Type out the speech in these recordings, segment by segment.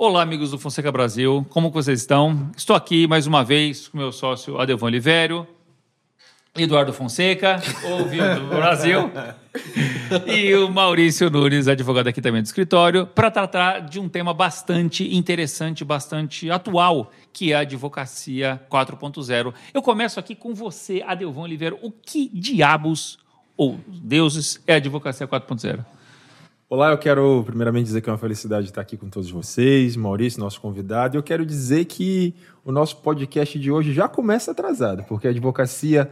Olá, amigos do Fonseca Brasil, como vocês estão? Estou aqui mais uma vez com meu sócio Adevan Oliveiro, Eduardo Fonseca, ouvido do Brasil, e o Maurício Nunes, advogado aqui também do escritório, para tratar de um tema bastante interessante, bastante atual, que é a advocacia 4.0. Eu começo aqui com você, Adelvan Oliveira. O que diabos ou deuses é a advocacia 4.0? Olá, eu quero primeiramente dizer que é uma felicidade estar aqui com todos vocês, Maurício, nosso convidado. E eu quero dizer que o nosso podcast de hoje já começa atrasado, porque a advocacia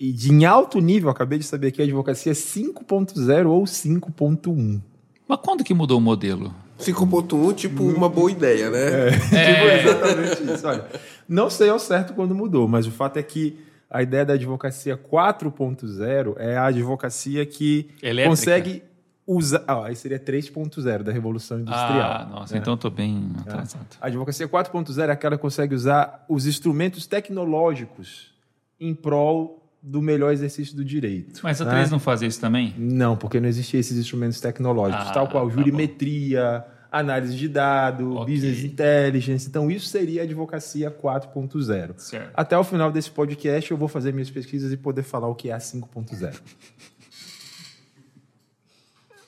e de em alto nível, acabei de saber que a advocacia é 5.0 ou 5.1. Mas quando que mudou o modelo? 5.1, tipo, uma boa ideia, né? É, é. tipo exatamente isso. Olha, não sei ao certo quando mudou, mas o fato é que a ideia da advocacia 4.0 é a advocacia que Elétrica. consegue usar. Ah, aí seria 3.0 da Revolução Industrial. Ah, nossa, né? então estou bem é. atrasado. A advocacia 4.0 é aquela que consegue usar os instrumentos tecnológicos em prol do melhor exercício do direito. Mas a né? 3 não faz isso também? Não, porque não existiam esses instrumentos tecnológicos, ah, tal qual tá jurimetria, tá análise de dados, okay. business intelligence. Então, isso seria a advocacia 4.0. Até o final desse podcast, eu vou fazer minhas pesquisas e poder falar o que é a 5.0.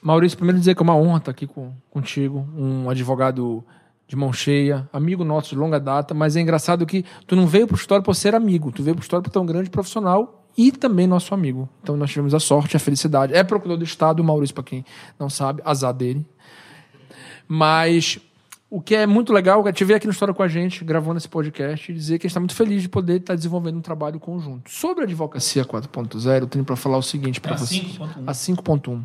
Maurício, primeiro dizer que é uma honra estar aqui com, contigo, um advogado de mão cheia, amigo nosso de longa data, mas é engraçado que tu não veio para o história por ser amigo, tu veio para o história por ter um grande profissional e também nosso amigo. Então nós tivemos a sorte, a felicidade. É procurador do Estado, o Maurício, para quem não sabe, azar dele. Mas o que é muito legal é te ver aqui no História com a gente, gravando esse podcast, e dizer que a gente está muito feliz de poder estar tá desenvolvendo um trabalho conjunto. Sobre a advocacia 4.0, eu tenho para falar o seguinte para é você. A 5.1.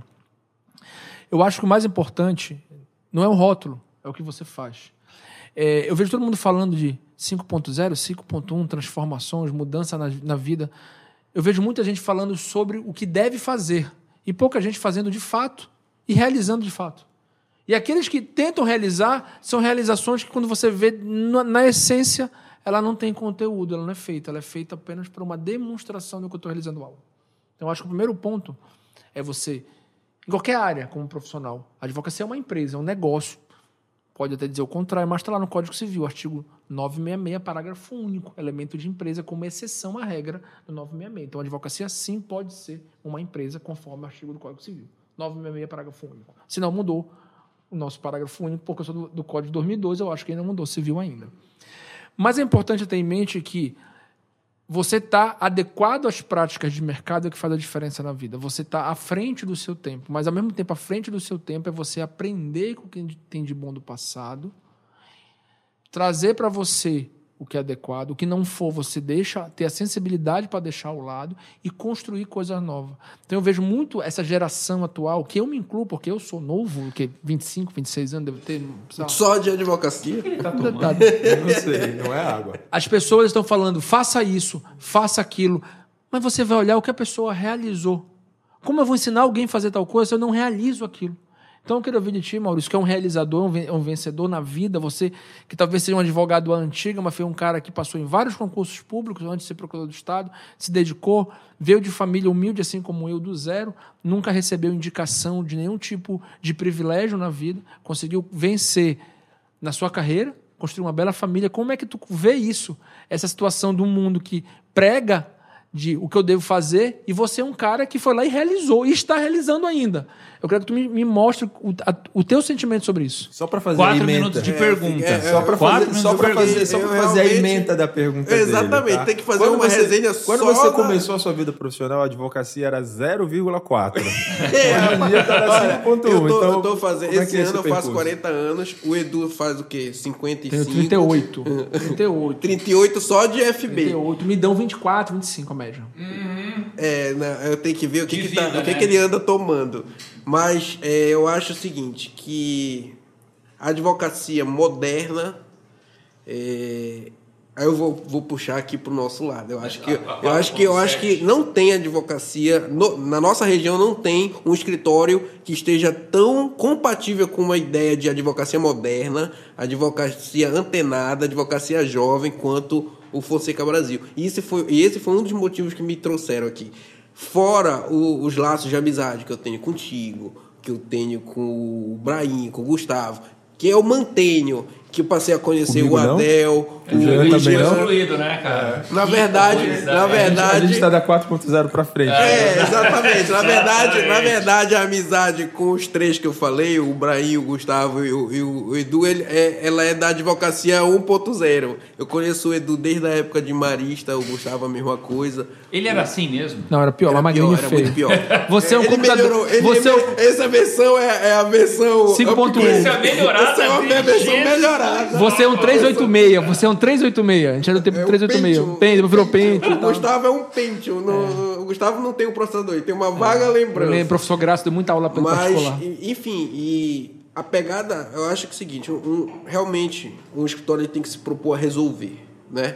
Eu acho que o mais importante não é o rótulo, é o que você faz. É, eu vejo todo mundo falando de 5.0, 5.1, transformações, mudança na, na vida. Eu vejo muita gente falando sobre o que deve fazer e pouca gente fazendo de fato e realizando de fato. E aqueles que tentam realizar são realizações que, quando você vê na, na essência, ela não tem conteúdo, ela não é feita, ela é feita apenas para uma demonstração do que eu estou realizando algo. Então, eu acho que o primeiro ponto é você em qualquer área, como profissional. A advocacia é uma empresa, é um negócio. Pode até dizer o contrário, mas está lá no Código Civil, artigo 966, parágrafo único, elemento de empresa como exceção à regra do 966. Então, a advocacia sim pode ser uma empresa conforme o artigo do Código Civil. 966, parágrafo único. Se não mudou o nosso parágrafo único, porque eu sou do, do Código de 2002, eu acho que ainda mudou civil ainda. Mas é importante ter em mente que você está adequado às práticas de mercado é que faz a diferença na vida. Você está à frente do seu tempo, mas ao mesmo tempo, à frente do seu tempo é você aprender com o que tem de bom do passado, trazer para você o que é adequado, o que não for, você deixa ter a sensibilidade para deixar ao lado e construir coisas novas. Então eu vejo muito essa geração atual, que eu me incluo, porque eu sou novo, que 25, 26 anos, devo ter. Só de advocacia? Tá tomando? Eu não sei, não é água. As pessoas estão falando, faça isso, faça aquilo, mas você vai olhar o que a pessoa realizou. Como eu vou ensinar alguém a fazer tal coisa se eu não realizo aquilo? Então eu quero ouvir de ti, Maurício, que é um realizador, um vencedor na vida, você que talvez seja um advogado antigo, mas foi um cara que passou em vários concursos públicos antes de ser procurador do Estado, se dedicou, veio de família humilde, assim como eu, do zero, nunca recebeu indicação de nenhum tipo de privilégio na vida, conseguiu vencer na sua carreira, construir uma bela família. Como é que tu vê isso? Essa situação do mundo que prega de o que eu devo fazer e você é um cara que foi lá e realizou e está realizando ainda. Eu quero que tu me, me mostre o, a, o teu sentimento sobre isso. Só para fazer Quatro a minutos de é, pergunta. É, é, só para fazer, só para fazer, só fazer a emenda da pergunta Exatamente, dele, tá? tem que fazer quando uma você, resenha Quando só você da... começou a sua vida profissional, a advocacia era 0,4. é, Hoje em dia tá 5.1. Então, eu tô fazendo, é esse é ano eu faço 40 anos, o Edu faz o quê? 55? Tenho 38. 38. 38 só de FB. 38. Me dão 24, 25 a Uhum. É, não, eu tenho que ver o que, que, vida, tá, né? o que, né? que ele anda tomando. Mas é, eu acho o seguinte, que a advocacia moderna. É, aí eu vou, vou puxar aqui para o nosso lado. Eu acho que, eu acho que, eu acho que não tem advocacia. No, na nossa região não tem um escritório que esteja tão compatível com uma ideia de advocacia moderna, advocacia antenada, advocacia jovem, quanto o Fonseca Brasil. E esse foi, e esse foi um dos motivos que me trouxeram aqui. Fora o, os laços de amizade que eu tenho contigo, que eu tenho com o Brahim, com o Gustavo, que eu mantenho, que eu passei a conhecer Comigo o não? Adel, o, Jean o também Jean. não? excluído, né, cara? Na verdade, coisa, na é. verdade, A gente tá da 4.0 pra frente. É, exatamente. Na verdade, na verdade, a amizade com os três que eu falei, o Brahim, o Gustavo e o, e o Edu, ele é- ela é da advocacia 1.0. Eu conheço o Edu desde a época de Marista, o Gustavo a mesma coisa. Ele era assim mesmo? Não, era pior, Era mas magrinho pior, e era feio. muito pior. Você é um ele computador- melhorou. Ele, você é um- ele- Essa versão é, é a versão 5.1. upgrade. Essa é a melhorada Essa é uma versão melhorada. Você é um 386, você é um 386. A gente era do tempo É um 386. Pentium. Virou Pentium. O. Gustavo é um Pentium. no- O Gustavo não tem o processador, ele tem uma vaga Eu lembrança. lembro, professor Graça deu muita aula pelo Mas, particular. enfim, e a pegada, eu acho que é o seguinte, um- um- realmente, um escritório ele tem que se propor a resolver, né?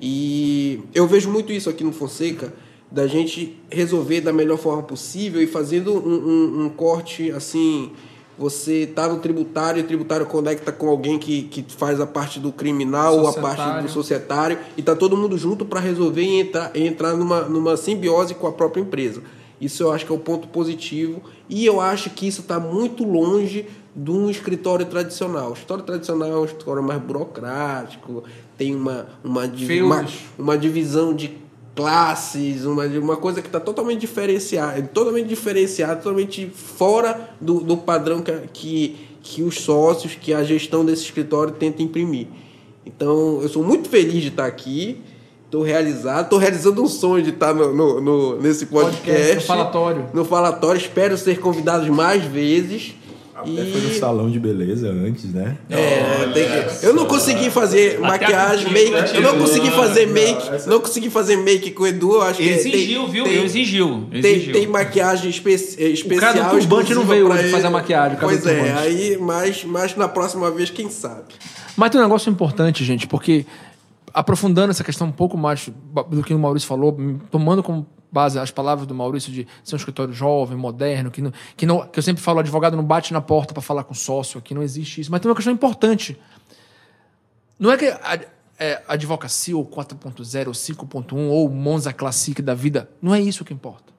E eu vejo muito isso aqui no Fonseca, da gente resolver da melhor forma possível e fazendo um, um- um corte, assim, você tá no tributário, e o tributário conecta com alguém que, que faz a parte do criminal ou a parte do societário e tá todo mundo junto para resolver e entrar, e entrar numa, numa simbiose com a própria empresa. Isso eu acho que é o ponto positivo e eu acho que isso está muito longe de um escritório tradicional. O escritório tradicional é um escritório mais burocrático, tem uma, uma, uma, uma divisão de classes, uma, uma coisa que está totalmente diferenciada, totalmente diferenciada, totalmente fora do, do padrão que, que, que os sócios, que a gestão desse escritório tenta imprimir. Então, eu sou muito feliz de estar aqui. Estou realizado, estou realizando um sonho de estar no, no- no- nesse podcast. Podcast, no falatório. No falatório. Espero ser convidado mais vezes. Até e... foi no salão de beleza antes, né? É, tem que- Eu não consegui fazer maquiagem, contigo, make. Eu contigo. não consegui fazer make. Não consegui fazer make com o Edu. Eu acho que Exigiu, tem, viu? Tem, exigiu. tem, exigiu. tem maquiagem espe especial. cara do turbante não veio pra hoje ele. fazer a maquiagem, o cara Pois é, turbante. aí, mas, mas na próxima vez, quem sabe? Mas tem um negócio importante, gente, porque aprofundando essa questão um pouco mais do que o Maurício falou, tomando como base as palavras do Maurício de ser um escritório jovem, moderno, que, não, que, não, que eu sempre falo, advogado não bate na porta para falar com sócio, aqui não existe isso. Mas tem uma questão importante. Não é que a, é, advocacia ou 4.0 ou 5.1 ou Monza Classic da vida, não é isso que importa.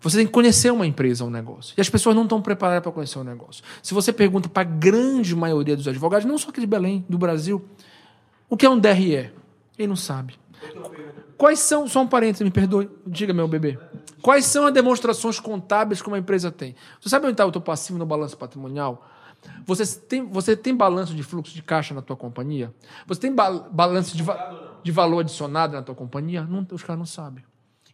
Você tem que conhecer uma empresa, um negócio. E as pessoas não estão preparadas para conhecer um negócio. Se você pergunta para a grande maioria dos advogados, não só aqui de Belém, do Brasil, o que é um DRE? Ele não sabe. Quais são, só um parênteses, me perdoe, diga, meu bebê. Quais são as demonstrações contábeis que uma empresa tem? Você sabe onde está o teu passivo no balanço patrimonial? Você tem, você tem balanço de fluxo de caixa na tua companhia? Você tem ba balanço de, va de valor adicionado na tua companhia? Não, os caras não sabem.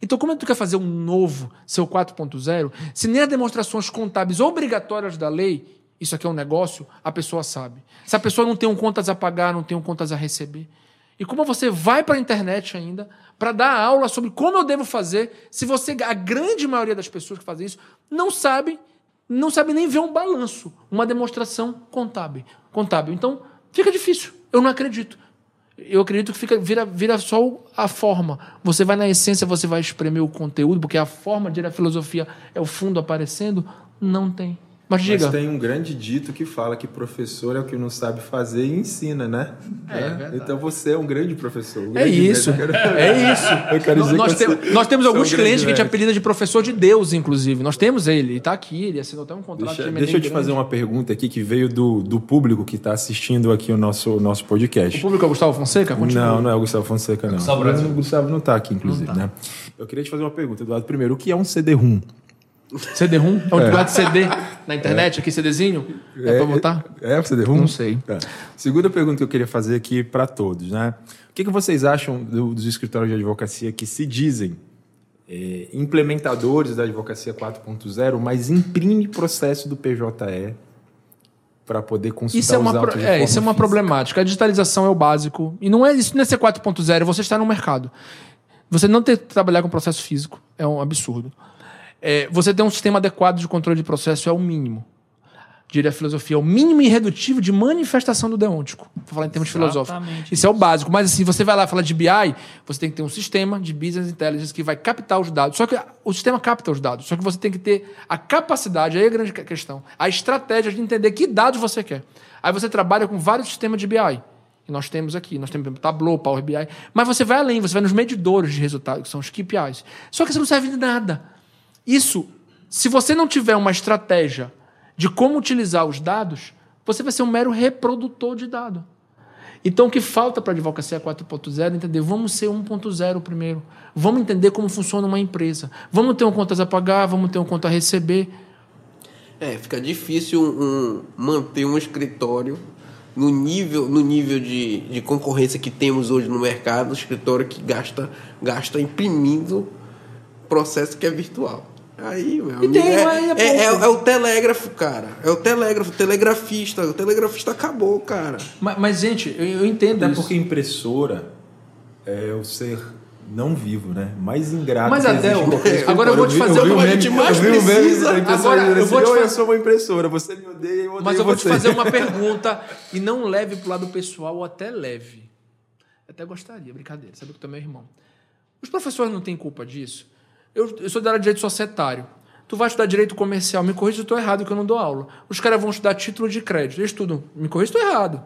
Então, como é que tu quer fazer um novo, seu 4.0, se nem as demonstrações contábeis obrigatórias da lei, isso aqui é um negócio, a pessoa sabe. Se a pessoa não tem um contas a pagar, não tem um contas a receber. E como você vai para a internet ainda para dar aula sobre como eu devo fazer, se você, a grande maioria das pessoas que fazem isso, não sabe, não sabe nem ver um balanço, uma demonstração contábil. contábil. Então, fica difícil. Eu não acredito eu acredito que fica, vira, vira só a forma. Você vai na essência, você vai espremer o conteúdo, porque a forma de à filosofia é o fundo aparecendo. Não tem. Mas diga. Mas tem um grande dito que fala que professor é o que não sabe fazer e ensina, né? É, Então você é um grande professor. um É grande isso. mestre. Eu quero- É isso. Eu quero dizer nós, que você- tem- nós temos é um alguns clientes que a gente apelida de professor de Deus, inclusive. Nós temos ele, ele está aqui, ele assinou até um contrato Deixa, de deixa eu te grande. fazer uma pergunta aqui que veio do, do público que está assistindo aqui o nosso, o nosso O podcast. público é o Gustavo Fonseca? Continua. Não, não é o Gustavo Fonseca, não. Gustavo Brasil. O Gustavo não está aqui, inclusive, né? Eu queria te fazer uma pergunta, Eduardo. Primeiro, o que é um CD-ROM? CD-ROM? É um lugar de CD na internet, aqui, CDzinho? É, pra botar? É, é CD-ROM? Não sei. Tá. Segunda pergunta que eu queria fazer aqui para todos, né? O que, que vocês acham do- dos escritórios de advocacia que se dizem é, implementadores da advocacia 4.0, mas imprime processo do PJE para poder consultar Isso é, uma, pro- é, isso é uma física? problemática. A digitalização é o básico. E não é isso não é ser 4.0, você está no mercado. Você não ter que trabalhar com processo físico é um absurdo. É, você ter um sistema adequado de controle de processo é o mínimo. Diria a filosofia, é o mínimo irredutível de manifestação do deontico. Vou falar em termos filosóficos. Exatamente Isso é o básico. Mas assim, você vai lá falar de BI, você tem que ter um sistema de business intelligence que vai captar os dados. Só que o sistema capta os dados. Só que você tem que ter a capacidade, aí é a grande que- questão, a estratégia de entender que dados você quer. Aí você trabalha com vários sistemas de BI. E nós temos aqui, nós temos por exemplo, Tableau, Power BI. Mas você vai além, você vai nos medidores de resultado, que são os KPIs. Só que isso não serve de nada. Isso, se você não tiver uma estratégia de como utilizar os dados, você vai ser um mero reprodutor de dado. Então, o que falta para a advocacia 4.0 é entender, vamos ser 1.0 primeiro. Vamos entender como funciona uma empresa. Vamos ter um contas a pagar, vamos ter um conta a receber. É, fica difícil um, manter um escritório no nível, no nível de, de concorrência que temos hoje no mercado, um escritório que gasta, gasta imprimindo processo que é virtual. Aí, meu amigo, tem, é, é é, é, é o telégrafo, cara. É o telégrafo, o telegrafista. O telegrafista acabou, cara. Mas, mas, gente, eu, eu entendo Até isso. porque impressora é o ser não vivo, né? Mais ingrato Mas que até agora eu vou te fazer uma- o a meme- gente mais eu meme Agora, eu assim, vou te "Oi, fa- eu sou uma impressora, você me odeia, eu odeio Mas eu vou você. te fazer uma pergunta e não leve pro lado pessoal ou até leve. Até gostaria, brincadeira, sabe que tu é meu irmão. Os professores não têm culpa disso? Eu, eu sou da área de direito societário. Tu vai estudar direito comercial, me corrija se eu estou errado, que eu não dou aula. Os caras vão estudar título de crédito. Eles estudam, me corrija se estou errado.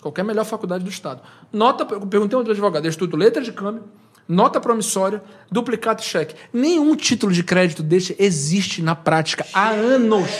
Qualquer melhor faculdade do Estado. Nota, eu perguntei a outro advogado, eu estudo letra de câmbio, nota promissória, duplicado cheque. Nenhum título de crédito desse existe na prática há anos.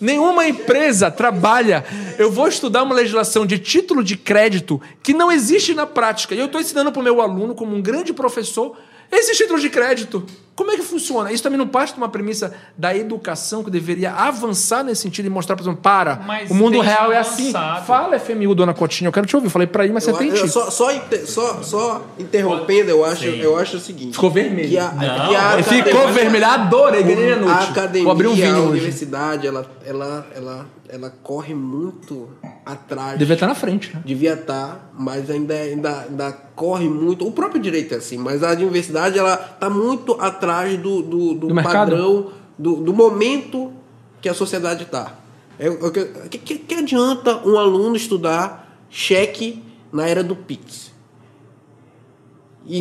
Nenhuma empresa trabalha. Eu vou estudar uma legislação de título de crédito que não existe na prática. E eu estou ensinando para o meu aluno, como um grande professor, esse título de crédito. Como é que funciona? Isso também não parte de uma premissa da educação que deveria avançar nesse sentido e mostrar, por exemplo, para, Mas o mundo tem real é assim. Fala, FMU, dona Cotinha, eu quero te ouvir. Falei para ir, mas você Eu, tem eu- só, só, só, só interrompendo, eu acho, Sim. eu acho o seguinte. Ficou vermelho. A, Não, que a Ficou academia- vermelho, adorei, ganhei a A academia, Vou abrir um a vinho hoje. universidade, ela, ela, ela, ela corre muito atrás. Devia estar na frente, né? Devia estar, mas ainda, ainda, ainda corre muito. O próprio direito é assim, mas a universidade ela está muito atrás do, do, do Do padrão, do, do momento que a sociedade está. É, o que, que, que- adianta um aluno estudar cheque na era do Pix? E,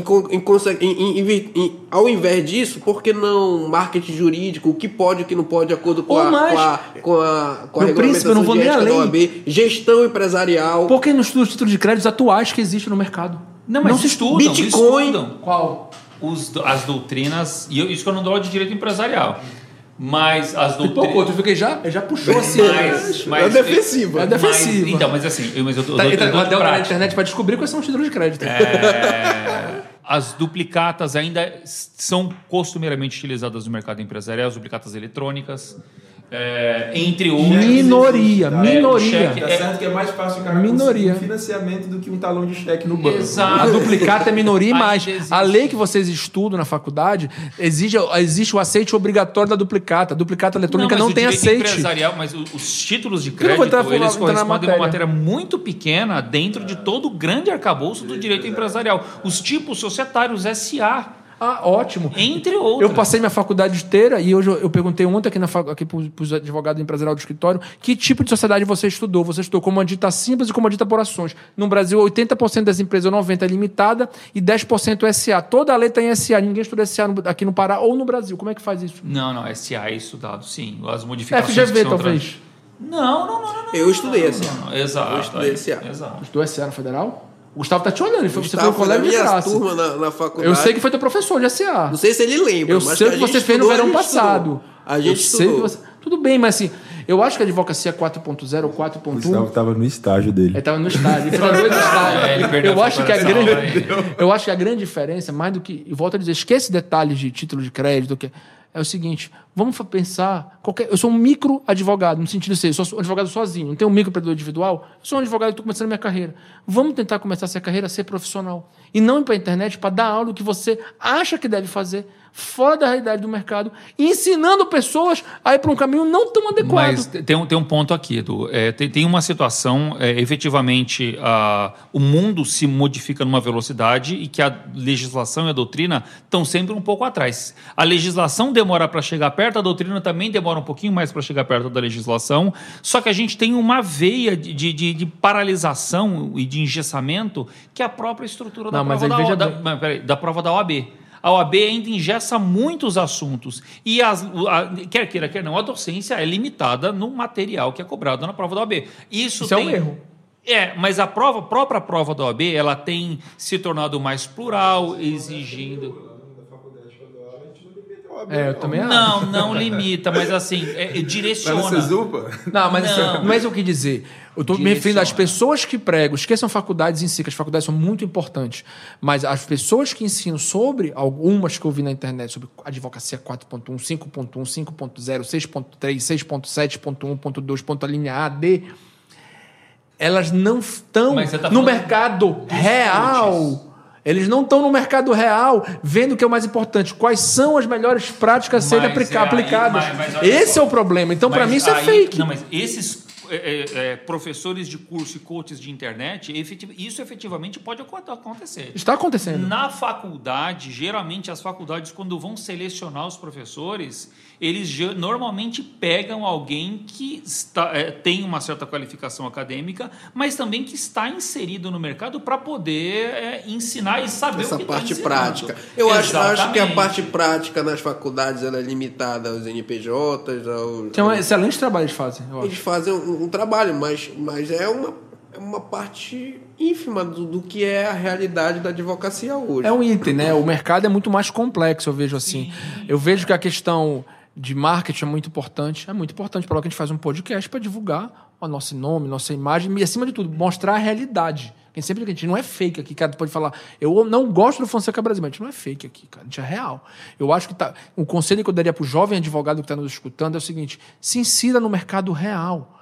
em vi- em- ao invés disso, por que não marketing jurídico? O que pode e o que não pode, de acordo com Ou a, mais- com a, com a, com a príncipe, regulamentação não vou nem além. OAB, gestão empresarial. Por que não estuda os títulos de créditos atuais que existem no mercado? Não, mas se estudam, Bitcoin. estudam. Qual? Os, as doutrinas, e eu- isso que eu não dou de direito empresarial. Mas as Pipocou, doutrinas. tu fica já? Ele já puxou assim. Mas, mas, é defensiva. É defensiva. Mas, então, mas assim, eu, mas eu, tô- eu, Tá, dou- eu entra dou na internet para descobrir quais são os títulos de crédito. É, as duplicatas ainda são costumeiramente utilizadas no mercado empresarial, as duplicatas eletrônicas, é, entre outros. Minoria, Tá, minoria. cheque. Tá certo que é mais fácil o cara Minoria. um financiamento do que um talão de cheque no banco. Exato. A duplicata é minoria e mais. A lei que vocês estudam na faculdade exige, existe o aceite obrigatório da duplicata. A duplicata eletrônica não, mas o tem direito aceite. empresarial, mas os títulos de Eu não vou crédito, entrar- eles entrar na correspondem a uma matéria. matéria muito pequena dentro de todo o grande arcabouço do direito empresarial. Os tipos societários, SA, Ah, ótimo. entre outros. Eu passei minha faculdade inteira e hoje eu, eu perguntei ontem aqui, na, aqui para os advogados empresariais do escritório que tipo de sociedade você estudou. Você estudou comandita simples e comandita por ações. No Brasil, 80% das empresas, 90% é limitada e 10% é SA. Toda a lei tem SA. Ninguém estuda SA aqui no Pará ou no Brasil. Como é que faz isso? Não, não, SA é estudado, sim. As modificações FGV, que são talvez. Não, não, não, não, não. Eu estudei SA. Exato. Eu estudei SA. Exato. Estudou SA no Federal? O Gustavo tá te olhando. Ele foi, você foi um colega de graça. turma na, na faculdade. Eu sei que foi teu professor de SA. Não sei se ele lembra, Eu mas sei o a que gente você fez no estudou, a verão gente passado. estudou. A gente eu estudou. que você... Tudo bem, mas assim, eu acho que a advocacia 4.0 ou 4.1 O Gustavo tava no estágio dele. Ele tava no estádio, ele foi dois estádios. É, ele perdeu eu a acho que a grande, eu acho que a grande diferença, mais do que, e volto a dizer, esquece detalhes de título de crédito, que é o seguinte, vamos pensar, qualquer, eu sou um micro advogado, no sentido de ser, eu sou um advogado sozinho, não tenho um micro empreendedor individual, eu sou um advogado que estou começando a minha carreira. Vamos tentar começar essa carreira a ser profissional e não ir para a internet para dar aula do que você acha que deve fazer fora da realidade do mercado, ensinando pessoas a ir para um caminho não tão adequado. Mas tem um, tem um ponto aqui, Edu. É, tem, tem uma situação, é, efetivamente, a, o mundo se modifica numa velocidade e que a legislação e a doutrina estão sempre um pouco atrás. A legislação demora para chegar perto, a doutrina também demora um pouquinho mais para chegar perto da legislação, só que a gente tem uma veia de, de, de- paralisação e de engessamento que é a própria estrutura da, Não, mas prova, da, veja da, peraí, da prova da OAB. A OAB ainda engessa muitos assuntos. E, as, a- quer queira, quer não, a docência é limitada no material que é cobrado na prova da OAB. Isso, Isso é tem, um erro. É, mas a prova, a própria prova da OAB, ela tem se tornado mais plural, exigindo. É, eu também acho. Não, não limita, mas assim, é, é, Mas direciona. você zupa? Não, mas Não. É isso que eu quis dizer. Eu estou me referindo às pessoas que pregam. Esqueçam faculdades em si, que as faculdades são muito importantes. Mas as pessoas que ensinam sobre algumas que eu vi na internet, sobre advocacia 4.1, 5.1, 5.0, 6.3, 6.7.1, 1.2, ponto a linha A, D, elas não estão Mas tá no mercado real. Eles não estão no mercado real vendo o que é o mais importante. Quais são as melhores práticas a serem aplica- é aí- aplicadas. mas- mas Esse só. é o problema. Então, para mim, isso é aí- fake. Não, mas esses é, é, é, professores de curso e coaches de internet, efetiv- isso efetivamente pode acon- acontecer. Está acontecendo. Na faculdade, geralmente as faculdades, quando vão selecionar os professores, eles normalmente pegam alguém que está, é, tem uma certa qualificação acadêmica, mas também que está inserido no mercado para poder é, ensinar e saber Essa o que tá parte ensinando. prática. Eu acho, acho que a parte prática nas faculdades ela é limitada aos NPJs, aos. Tem um excelente trabalho eles fazem, eu acho. Eles fazem um, um trabalho, mas, mas é uma, é uma parte ínfima do, do que é a realidade da advocacia hoje. É um item, né? O mercado é muito mais complexo, eu vejo assim. Eu vejo que a questão de marketing é muito importante. É muito importante para que a gente faz um podcast para divulgar o nosso nome, nossa imagem e, acima de tudo, mostrar a realidade. Quem sempre que a gente não é fake aqui, cara, tu pode falar, eu não gosto do Fonseca Brasil, mas a gente não é fake aqui, cara, a gente é real. Eu acho que tá, o conselho que eu daria para o jovem advogado que está nos escutando é o seguinte: se insira no mercado real.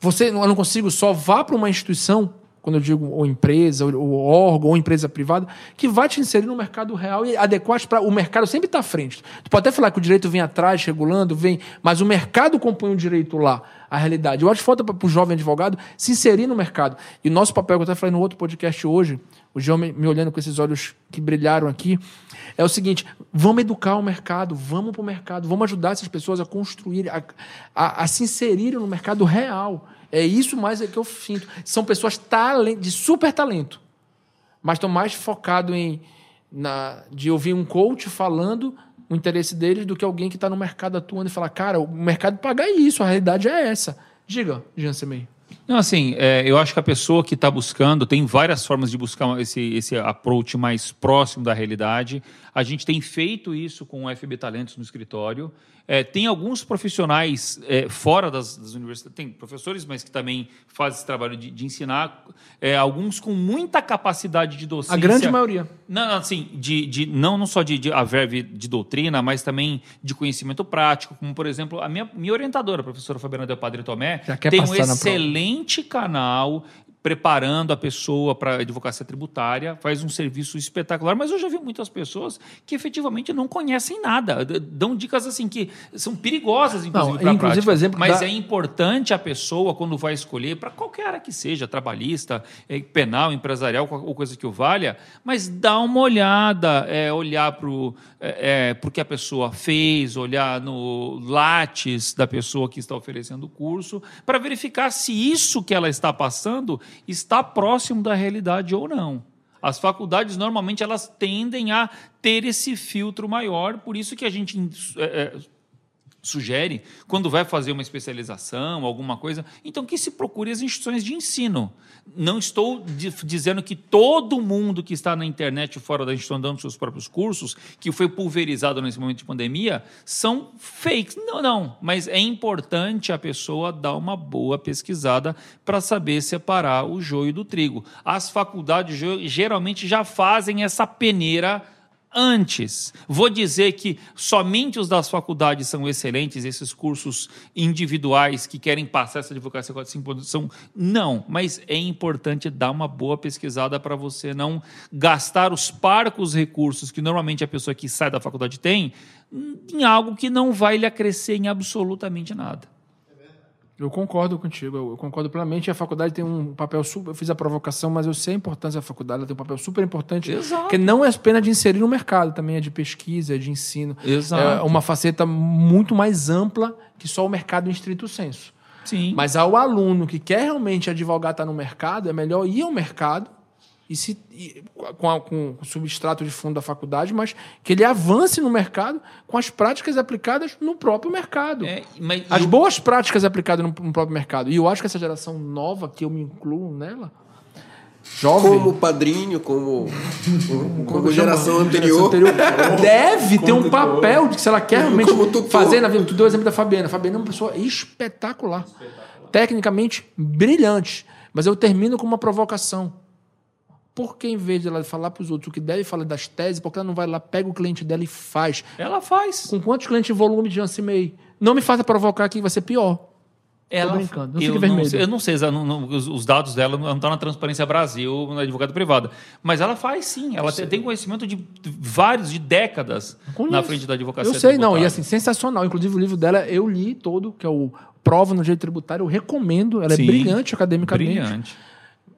Você, eu não consigo só vá para uma instituição, quando eu digo ou empresa, ou, órgão, ou empresa privada, que vai te inserir no mercado real e adequar para o mercado sempre está à frente. Tu pode até falar que o direito vem atrás, regulando, vem, mas o mercado compõe o direito lá, a realidade. Eu acho que falta para o jovem advogado se inserir no mercado. E o nosso papel, que eu até falei no outro podcast hoje, o João me, me olhando com esses olhos que brilharam aqui, é o seguinte: vamos educar o mercado, vamos para o mercado, vamos ajudar essas pessoas a construir, a, a, a se inserirem no mercado real. É isso mais é que eu sinto. São pessoas de super talento, mas estão mais focados em na, de ouvir um coach falando o interesse deles do que alguém que está no mercado atuando e falar, cara, o mercado paga isso, a realidade é essa. Diga, Jean Semei. Não, assim, é, eu acho que a pessoa que está buscando, tem várias formas de buscar esse, esse approach mais próximo da realidade. A gente tem feito isso com o FB Talentos no escritório. É, tem alguns profissionais é, fora das, das universidades, tem professores, mas que também fazem esse trabalho de, de ensinar, é, alguns com muita capacidade de docência. A grande maioria. Não, não, assim, de, de, não, não só de, de a verve de doutrina, mas também de conhecimento prático, como, por exemplo, a minha, minha orientadora, a professora Fabiana Del Padre Tomé, tem um excelente canal preparando a pessoa para a advocacia tributária, faz um serviço espetacular, mas eu já vi muitas pessoas que efetivamente não conhecem nada, dão dicas assim que são perigosas, inclusive, Não, para inclusive, prática. exemplo mas da- é importante a pessoa, quando vai escolher, para qualquer área que seja, trabalhista, eh, penal, empresarial, ou coisa que o valha, mas dá uma olhada, é, olhar para o é, é, que a pessoa fez, olhar no lattes da pessoa que está oferecendo o curso, para verificar se isso que ela está passando está próximo da realidade ou não. As faculdades, normalmente, elas tendem a ter esse filtro maior, por isso que a gente é, é, sugere, quando vai fazer uma especialização, alguma coisa, então que se procure as instituições de ensino. Não estou di- dizendo que todo mundo que está na internet fora da instituição dando seus próprios cursos, que foi pulverizado nesse momento de pandemia, são fakes. Não, não. Mas é importante a pessoa dar uma boa pesquisada para saber separar o joio do trigo. As faculdades ge- geralmente já fazem essa peneira antes. Vou dizer que somente os das faculdades são excelentes, esses cursos individuais que querem passar essa advocacia 45 são não, mas é importante dar uma boa pesquisada para você não gastar os parcos recursos que normalmente a pessoa que sai da faculdade tem em algo que não vai lhe acrescer em absolutamente nada. Eu concordo contigo, eu concordo plenamente. A faculdade tem um papel super. Eu fiz a provocação, mas eu sei a importância da faculdade, ela tem um papel super importante. Exato. Que não é apenas de inserir no mercado, também é de pesquisa, é de ensino. Exato. É uma faceta muito mais ampla que só o mercado em estrito senso. Sim. Mas ao aluno que quer realmente advogar, estar no mercado, é melhor ir ao mercado e se, e- com, a- com o substrato de fundo da faculdade, mas que ele avance no mercado com as práticas aplicadas no próprio mercado. É, mas As eu- boas práticas aplicadas no, no próprio mercado. E eu acho que essa geração nova, que eu me incluo nela, jovem. Como padrinho, como, como, como geração chama? anterior. Geração anterior. Deve ter um papel de que se ela quer realmente fazer na vida. Tu deu o exemplo da Fabiana. A Fabiana é uma pessoa espetacular. Tecnicamente brilhante. Mas eu termino com uma provocação. Por que, em vez de ela falar para os outros o que deve falar das teses, porque ela não vai lá, pega o cliente dela e faz? Ela faz. Com quantos clientes em volume de Janssen May? Não me faça provocar que vai ser pior. Ela, brincando, não eu, não sei, eu não sei, exa- não- não- os, os dados dela não estão na Transparência Brasil, na advogada privada. Mas ela faz sim, ela tem, tem conhecimento de vários, de décadas Conheço. na frente da advocacia. Eu sei, não. E tributária. assim, sensacional. Inclusive, o livro dela eu li todo, que é o Prova no Direito Tributário. Eu recomendo. Ela Sim, é brilhante academicamente. Brilhante.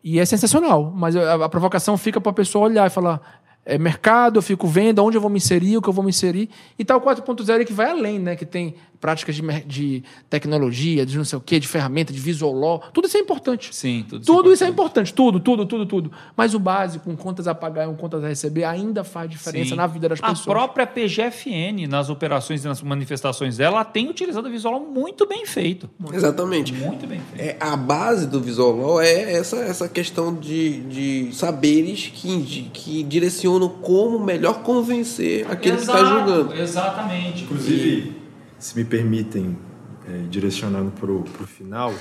E é sensacional. Mas a, a provocação fica para a pessoa olhar e falar: é mercado, eu fico vendo, onde eu vou me inserir, o que eu vou me inserir. E tal 4.0 é que vai além, né? Que tem práticas de, de tecnologia, de não sei o quê, de ferramenta, de visual law. Tudo isso é importante. Sim, tudo, Tudo isso é importante, tudo, tudo, tudo, tudo. Mas o básico, com contas a pagar e com contas a receber, ainda faz diferença Sim. na vida das A pessoas. própria PGFN, nas operações e nas manifestações dela, ela tem utilizado o visual muito bem feito. Exatamente. Muito bem feito. É, a base do Visual Law é essa, essa questão de, de saberes que, que direcionam como melhor convencer aquele que está Exato, julgando. Exatamente. Inclusive, se me permitem, é, direcionando para o final,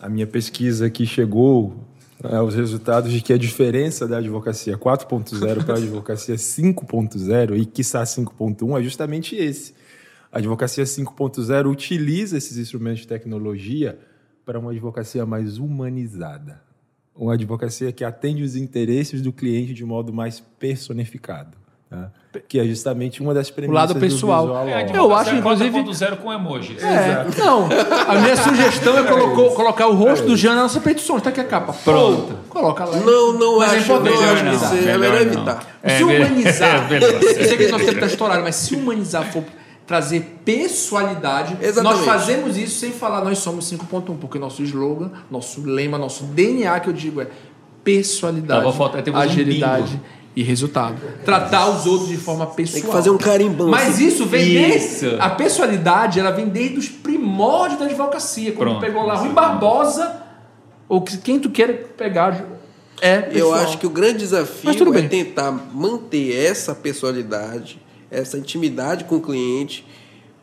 a minha pesquisa aqui chegou é, aos resultados de que a diferença da advocacia 4.0 para a advocacia 5.0 e, quiçá, 5.1 é justamente esse. A advocacia 5.0 utiliza esses instrumentos de tecnologia para uma advocacia mais humanizada. Uma advocacia que atende os interesses do cliente de modo mais personificado. tá? Que é justamente uma das premissas lado do pessoal. Visual É, Eu acho, inclusive- 4.0 com emojis. É, não. A minha sugestão é colocou- colocar o rosto do Jean na nossa petição. Está aqui a capa. Pronto. Coloca lá. Não, não Mas é acho, não importante acho não, que. É melhor melhor não. evitar. É, se humanizar, é eu sei que nosso tempo está estourado, mas se humanizar for trazer pessoalidade, Exatamente. nós fazemos isso sem falar nós somos 5.1, porque nosso slogan, nosso lema, nosso DNA que eu digo é pessoalidade, Tava faltando- temos um agilidade e resultado. Tratar os outros de forma pessoal. Tem que fazer um carimbão. Mas assim. isso vem Isso. desde. A pessoalidade, ela vem desde os primórdios da advocacia. Quando Pronto. tu pegou lá Rui Barbosa, ou que- quem tu queira pegar, é. Eu pessoal. acho que o grande desafio é tentar manter essa pessoalidade, essa intimidade com o cliente,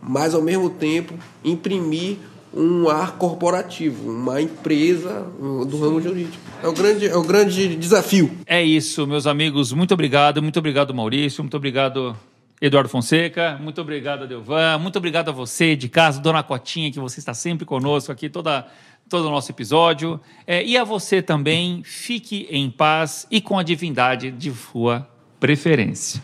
mas ao mesmo tempo imprimir um ar corporativo, uma empresa do ramo jurídico. É o grande, é o grande desafio. É isso, meus amigos. Muito obrigado. Muito obrigado, Maurício. Muito obrigado, Eduardo Fonseca. Muito obrigado, Delvan. Muito obrigado a você de casa, Dona Cotinha, que você está sempre conosco aqui toda, todo o nosso episódio. É, e a você também, fique em paz e com a divindade de sua preferência.